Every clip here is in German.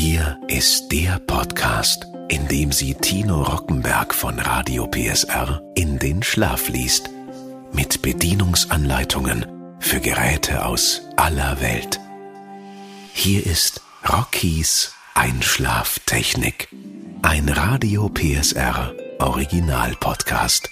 Hier ist der Podcast, in dem sie Tino Rockenberg von Radio PSR in den Schlaf liest. Mit Bedienungsanleitungen für Geräte aus aller Welt. Hier ist Rockies Einschlaftechnik. Ein Radio PSR Original Podcast.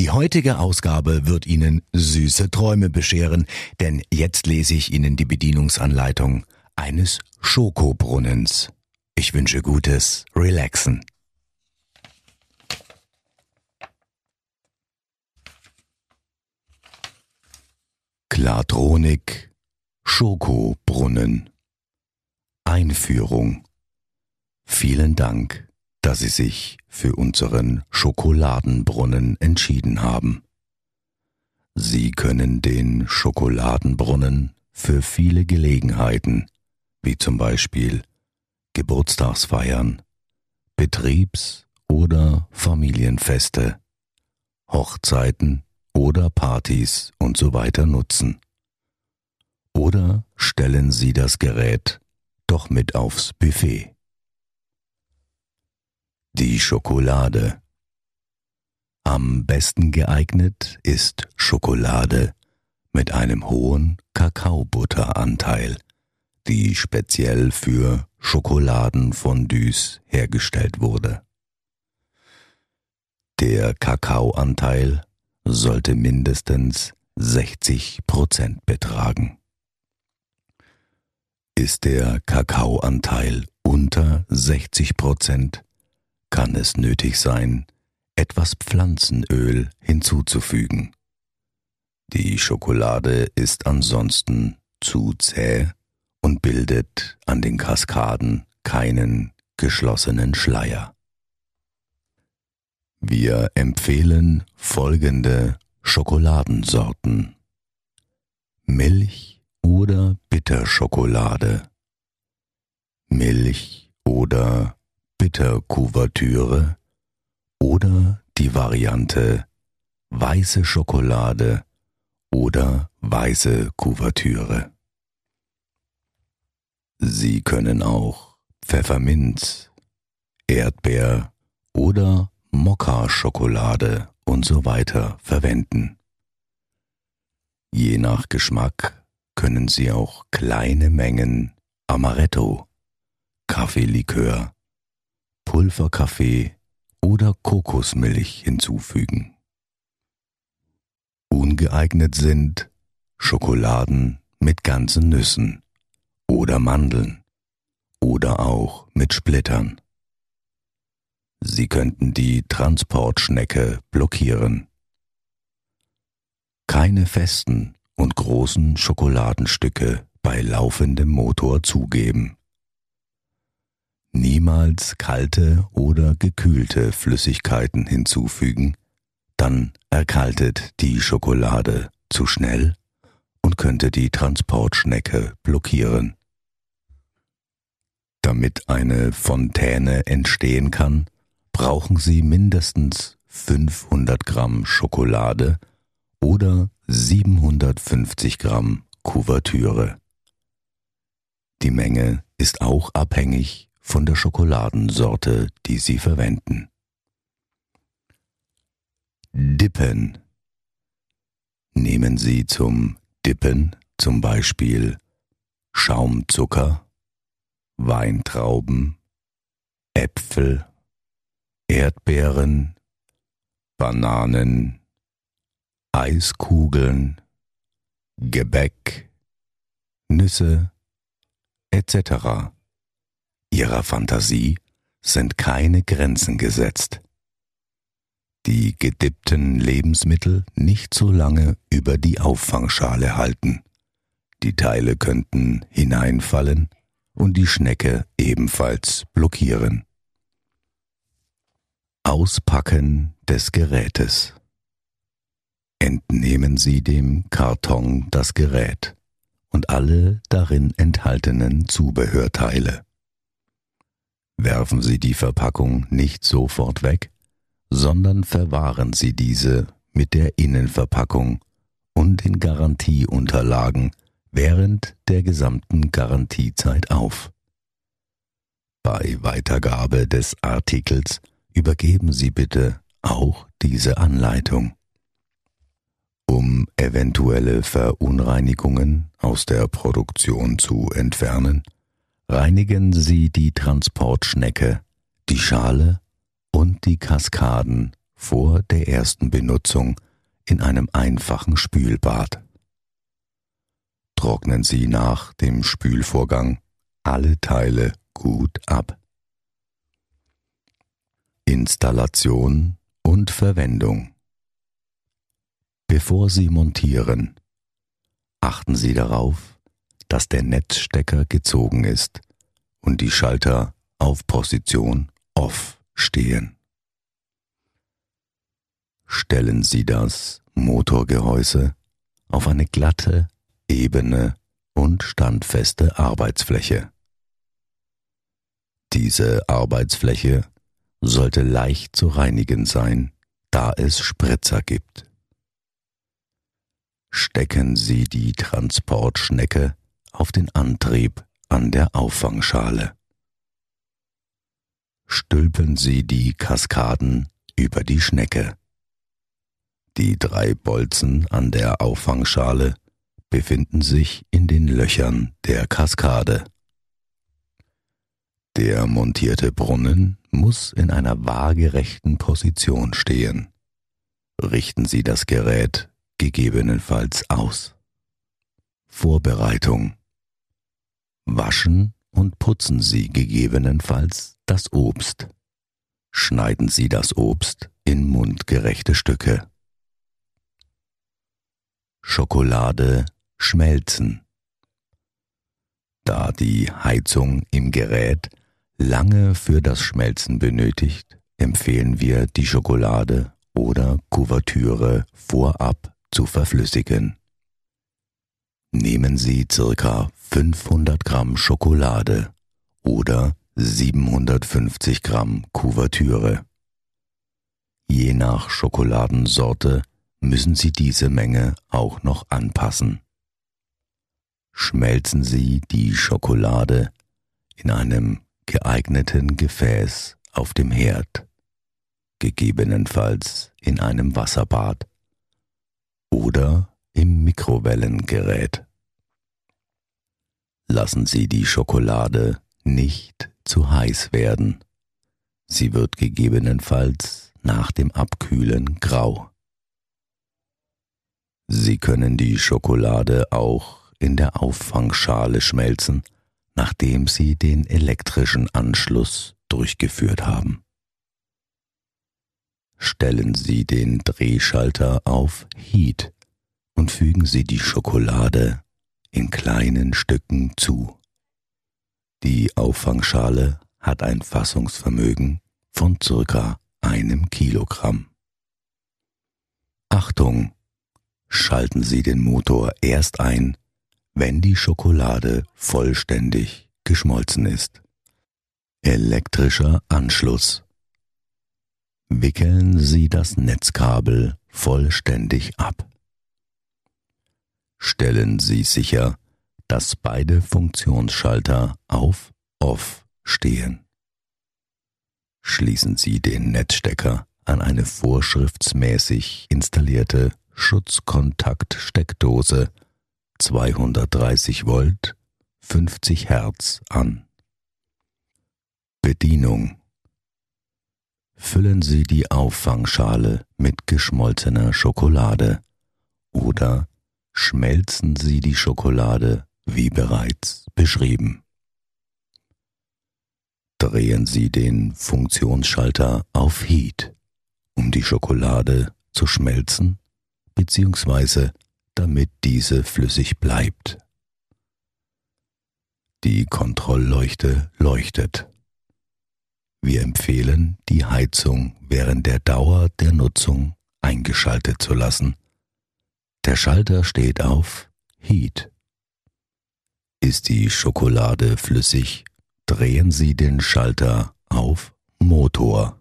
Die heutige Ausgabe wird Ihnen süße Träume bescheren, denn jetzt lese ich Ihnen die Bedienungsanleitung eines Schokobrunnens. Ich wünsche gutes Relaxen. Klartronik Schokobrunnen Einführung Vielen Dank, dass Sie sich für unseren Schokoladenbrunnen entschieden haben. Sie können den Schokoladenbrunnen für viele Gelegenheiten wie zum Beispiel Geburtstagsfeiern, Betriebs- oder Familienfeste, Hochzeiten oder Partys und so weiter nutzen. Oder stellen Sie das Gerät doch mit aufs Buffet. Die Schokolade. Am besten geeignet ist Schokolade mit einem hohen Kakaobutteranteil die speziell für Schokoladenfondues hergestellt wurde. Der Kakaoanteil sollte mindestens 60 Prozent betragen. Ist der Kakaoanteil unter 60 Prozent, kann es nötig sein, etwas Pflanzenöl hinzuzufügen. Die Schokolade ist ansonsten zu zäh und bildet an den Kaskaden keinen geschlossenen Schleier. Wir empfehlen folgende Schokoladensorten. Milch oder Bitterschokolade. Milch oder Bitterkuvertüre oder die Variante weiße Schokolade oder weiße Kuvertüre. Sie können auch Pfefferminz, Erdbeer oder Mokka-Schokolade und so weiter verwenden. Je nach Geschmack können Sie auch kleine Mengen Amaretto, Kaffeelikör, Pulverkaffee oder Kokosmilch hinzufügen. Ungeeignet sind Schokoladen mit ganzen Nüssen oder Mandeln oder auch mit Splittern. Sie könnten die Transportschnecke blockieren. Keine festen und großen Schokoladenstücke bei laufendem Motor zugeben. Niemals kalte oder gekühlte Flüssigkeiten hinzufügen, dann erkaltet die Schokolade zu schnell und könnte die Transportschnecke blockieren. Damit eine Fontäne entstehen kann, brauchen Sie mindestens 500 Gramm Schokolade oder 750 Gramm Kuvertüre. Die Menge ist auch abhängig von der Schokoladensorte, die Sie verwenden. Dippen. Nehmen Sie zum Dippen zum Beispiel Schaumzucker, Weintrauben, Äpfel, Erdbeeren, Bananen, Eiskugeln, Gebäck, Nüsse etc. Ihrer Fantasie sind keine Grenzen gesetzt. Die gedippten Lebensmittel nicht so lange über die Auffangschale halten. Die Teile könnten hineinfallen und die Schnecke ebenfalls blockieren. Auspacken des Gerätes. Entnehmen Sie dem Karton das Gerät und alle darin enthaltenen Zubehörteile. Werfen Sie die Verpackung nicht sofort weg, sondern verwahren Sie diese mit der Innenverpackung und den Garantieunterlagen während der gesamten Garantiezeit auf. Bei Weitergabe des Artikels übergeben Sie bitte auch diese Anleitung. Um eventuelle Verunreinigungen aus der Produktion zu entfernen, reinigen Sie die Transportschnecke, die Schale und die Kaskaden vor der ersten Benutzung in einem einfachen Spülbad. Trocknen Sie nach dem Spülvorgang alle Teile gut ab. Installation und Verwendung Bevor Sie montieren, achten Sie darauf, dass der Netzstecker gezogen ist und die Schalter auf Position Off stehen. Stellen Sie das Motorgehäuse auf eine glatte, ebene und standfeste Arbeitsfläche. Diese Arbeitsfläche sollte leicht zu reinigen sein, da es Spritzer gibt. Stecken Sie die Transportschnecke auf den Antrieb an der Auffangschale. Stülpen Sie die Kaskaden über die Schnecke. Die drei Bolzen an der Auffangschale befinden sich in den Löchern der Kaskade. Der montierte Brunnen muss in einer waagerechten Position stehen. Richten Sie das Gerät gegebenenfalls aus. Vorbereitung. Waschen und putzen Sie gegebenenfalls das Obst. Schneiden Sie das Obst in mundgerechte Stücke. Schokolade schmelzen. Da die Heizung im Gerät lange für das Schmelzen benötigt, empfehlen wir die Schokolade oder Kuvertüre vorab zu verflüssigen. Nehmen Sie circa 500 Gramm Schokolade oder 750 Gramm Kuvertüre. Je nach Schokoladensorte müssen Sie diese Menge auch noch anpassen. Schmelzen Sie die Schokolade in einem geeigneten Gefäß auf dem Herd, gegebenenfalls in einem Wasserbad oder im Mikrowellengerät. Lassen Sie die Schokolade nicht zu heiß werden. Sie wird gegebenenfalls nach dem Abkühlen grau. Sie können die Schokolade auch in der Auffangschale schmelzen nachdem sie den elektrischen Anschluss durchgeführt haben. Stellen Sie den Drehschalter auf Heat und fügen Sie die Schokolade in kleinen Stücken zu. Die Auffangschale hat ein Fassungsvermögen von circa einem Kilogramm. Achtung! Schalten Sie den Motor erst ein, wenn die Schokolade vollständig geschmolzen ist. Elektrischer Anschluss. Wickeln Sie das Netzkabel vollständig ab. Stellen Sie sicher, dass beide Funktionsschalter auf Off stehen. Schließen Sie den Netzstecker an eine vorschriftsmäßig installierte Schutzkontaktsteckdose 230 Volt, 50 Hertz an. Bedienung Füllen Sie die Auffangschale mit geschmolzener Schokolade oder schmelzen Sie die Schokolade wie bereits beschrieben. Drehen Sie den Funktionsschalter auf Heat, um die Schokolade zu schmelzen bzw damit diese flüssig bleibt. Die Kontrollleuchte leuchtet. Wir empfehlen, die Heizung während der Dauer der Nutzung eingeschaltet zu lassen. Der Schalter steht auf Heat. Ist die Schokolade flüssig, drehen Sie den Schalter auf Motor.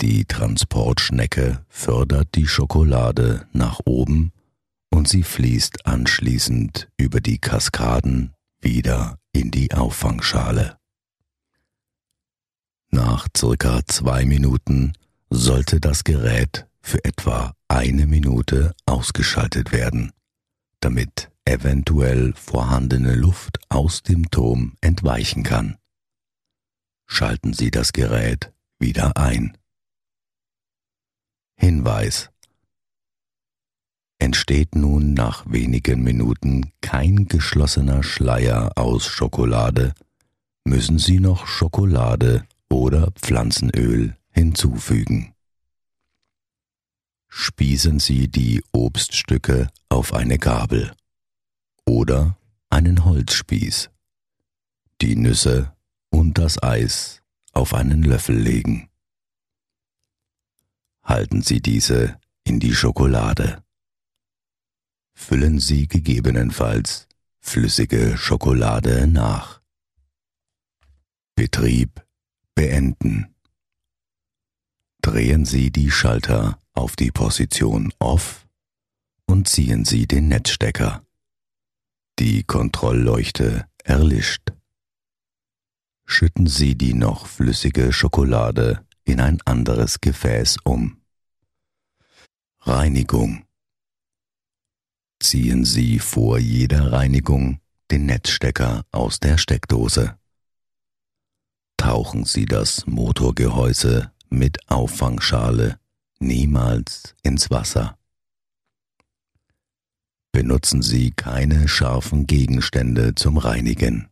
Die Transportschnecke fördert die Schokolade nach oben und sie fließt anschließend über die Kaskaden wieder in die Auffangschale. Nach circa zwei Minuten sollte das Gerät für etwa eine Minute ausgeschaltet werden, damit eventuell vorhandene Luft aus dem Turm entweichen kann. Schalten Sie das Gerät wieder ein. Hinweis Entsteht nun nach wenigen Minuten kein geschlossener Schleier aus Schokolade, müssen Sie noch Schokolade oder Pflanzenöl hinzufügen. Spießen Sie die Obststücke auf eine Gabel oder einen Holzspieß, die Nüsse und das Eis auf einen Löffel legen. Halten Sie diese in die Schokolade. Füllen Sie gegebenenfalls flüssige Schokolade nach. Betrieb beenden. Drehen Sie die Schalter auf die Position Off und ziehen Sie den Netzstecker. Die Kontrollleuchte erlischt. Schütten Sie die noch flüssige Schokolade in ein anderes Gefäß um. Reinigung. Ziehen Sie vor jeder Reinigung den Netzstecker aus der Steckdose. Tauchen Sie das Motorgehäuse mit Auffangschale niemals ins Wasser. Benutzen Sie keine scharfen Gegenstände zum Reinigen.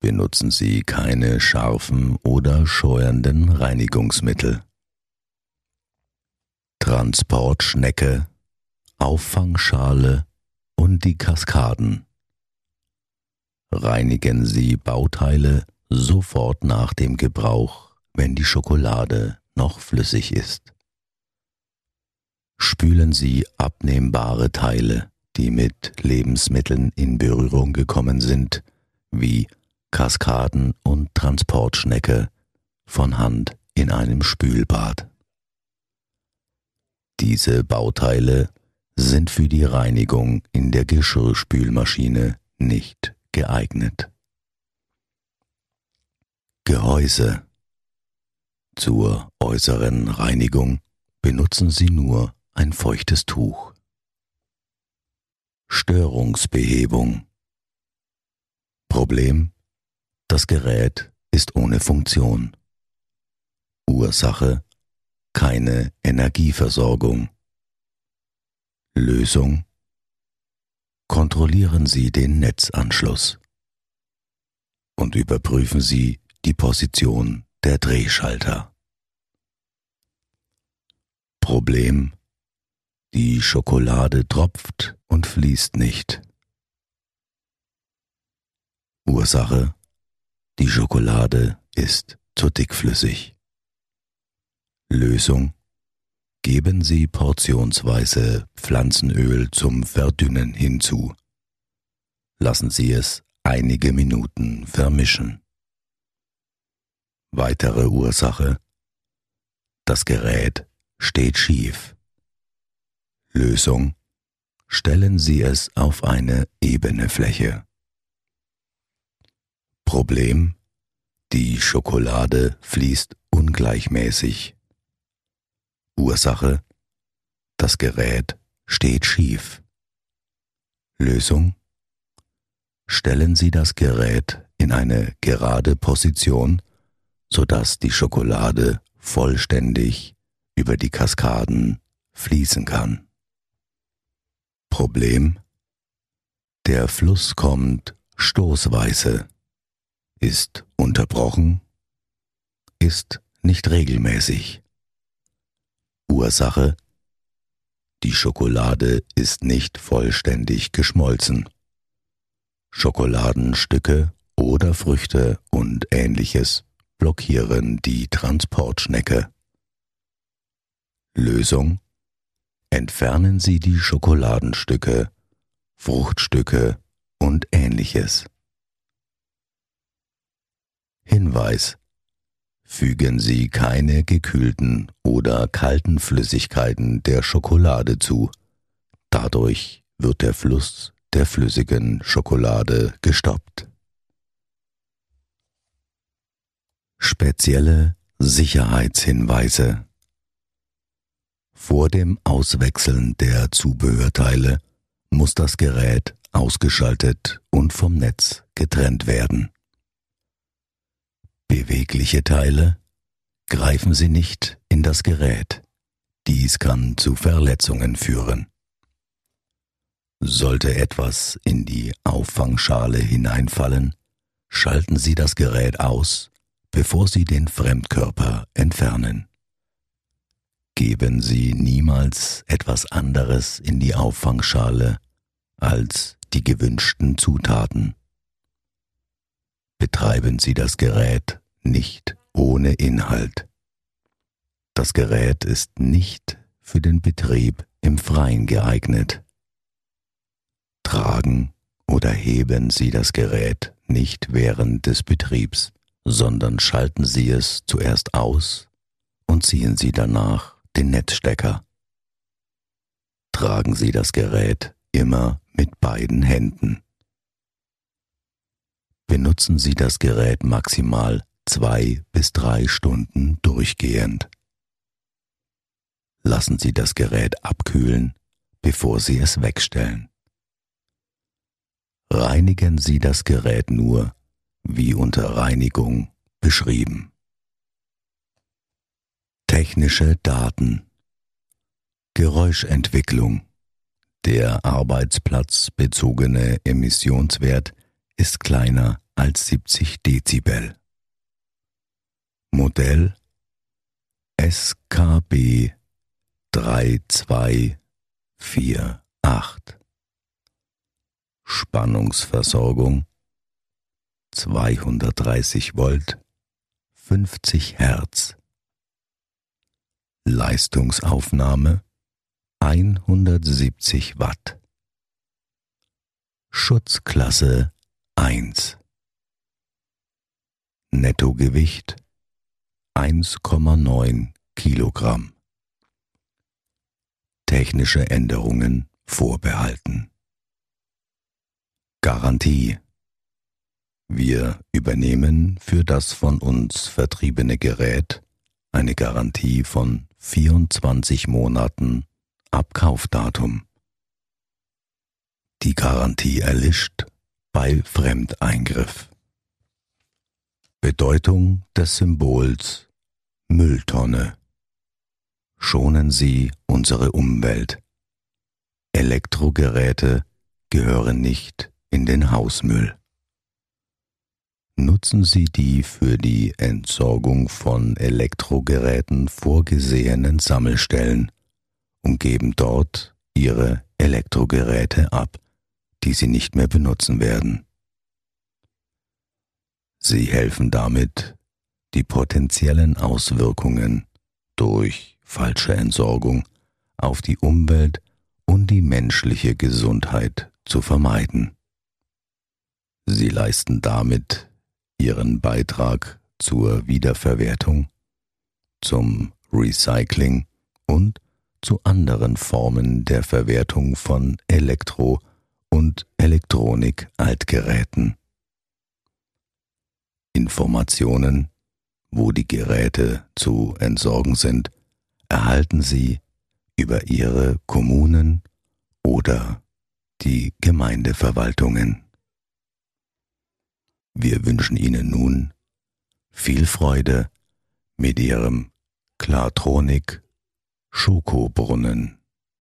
Benutzen Sie keine scharfen oder scheuernden Reinigungsmittel. Transportschnecke, Auffangschale und die Kaskaden. Reinigen Sie Bauteile sofort nach dem Gebrauch, wenn die Schokolade noch flüssig ist. Spülen Sie abnehmbare Teile, die mit Lebensmitteln in Berührung gekommen sind, wie Kaskaden und Transportschnecke, von Hand in einem Spülbad. Diese Bauteile sind für die Reinigung in der Geschirrspülmaschine nicht geeignet. Gehäuse. Zur äußeren Reinigung benutzen Sie nur ein feuchtes Tuch. Störungsbehebung. Problem. Das Gerät ist ohne Funktion. Ursache. Keine Energieversorgung. Lösung. Kontrollieren Sie den Netzanschluss und überprüfen Sie die Position der Drehschalter. Problem Die Schokolade tropft und fließt nicht. Ursache Die Schokolade ist zu dickflüssig. Lösung Geben Sie portionsweise Pflanzenöl zum Verdünnen hinzu. Lassen Sie es einige Minuten vermischen. Weitere Ursache Das Gerät steht schief. Lösung Stellen Sie es auf eine ebene Fläche. Problem Die Schokolade fließt ungleichmäßig. Ursache Das Gerät steht schief. Lösung Stellen Sie das Gerät in eine gerade Position sodass die Schokolade vollständig über die Kaskaden fließen kann. Problem Der Fluss kommt stoßweise, ist unterbrochen, ist nicht regelmäßig. Ursache Die Schokolade ist nicht vollständig geschmolzen. Schokoladenstücke oder Früchte und ähnliches blockieren die Transportschnecke. Lösung Entfernen Sie die Schokoladenstücke, Fruchtstücke und ähnliches. Hinweis Fügen Sie keine gekühlten oder kalten Flüssigkeiten der Schokolade zu, Dadurch wird der Fluss der flüssigen Schokolade gestoppt. Spezielle Sicherheitshinweise Vor dem Auswechseln der Zubehörteile muss das Gerät ausgeschaltet und vom Netz getrennt werden. Bewegliche Teile greifen Sie nicht in das Gerät. Dies kann zu Verletzungen führen. Sollte etwas in die Auffangschale hineinfallen, schalten Sie das Gerät aus, bevor Sie den Fremdkörper entfernen. Geben Sie niemals etwas anderes in die Auffangschale als die gewünschten Zutaten. Betreiben Sie das Gerät nicht ohne Inhalt. Das Gerät ist nicht für den Betrieb im Freien geeignet. Tragen oder heben Sie das Gerät nicht während des Betriebs, sondern schalten Sie es zuerst aus und ziehen Sie danach den Netzstecker. Tragen Sie das Gerät immer mit beiden Händen. Benutzen Sie das Gerät maximal zwei bis drei Stunden durchgehend. Lassen Sie das Gerät abkühlen, bevor Sie es wegstellen. Reinigen Sie das Gerät nur, wie unter Reinigung beschrieben. Technische Daten Geräuschentwicklung der arbeitsplatzbezogene Emissionswert ist kleiner als 70 Dezibel. Modell SKB 3248 Spannungsversorgung 230 Volt 50 Hertz. Leistungsaufnahme 170 Watt. Schutzklasse 1 Nettogewicht 1,9 Kilogramm. Technische Änderungen vorbehalten. Garantie. Wir übernehmen für das von uns vertriebene Gerät eine Garantie von 24 Monaten ab Kaufdatum. Die Garantie erlischt bei Fremdeingriff. Bedeutung des Symbols Mülltonne. Schonen Sie unsere Umwelt. Elektrogeräte gehören nicht in den Hausmüll. Nutzen Sie die für die Entsorgung von Elektrogeräten vorgesehenen Sammelstellen und geben dort Ihre Elektrogeräte ab, die Sie nicht mehr benutzen werden. Sie helfen damit, die potenziellen Auswirkungen durch falsche Entsorgung auf die Umwelt und die menschliche Gesundheit zu vermeiden. Sie leisten damit ihren Beitrag zur Wiederverwertung, zum Recycling und zu anderen Formen der Verwertung von Elektro- und Elektronik-Altgeräten. Informationen, wo die Geräte zu entsorgen sind, erhalten Sie über Ihre Kommunen oder die Gemeindeverwaltungen. Wir wünschen Ihnen nun viel Freude mit Ihrem Klartronik Schokobrunnen.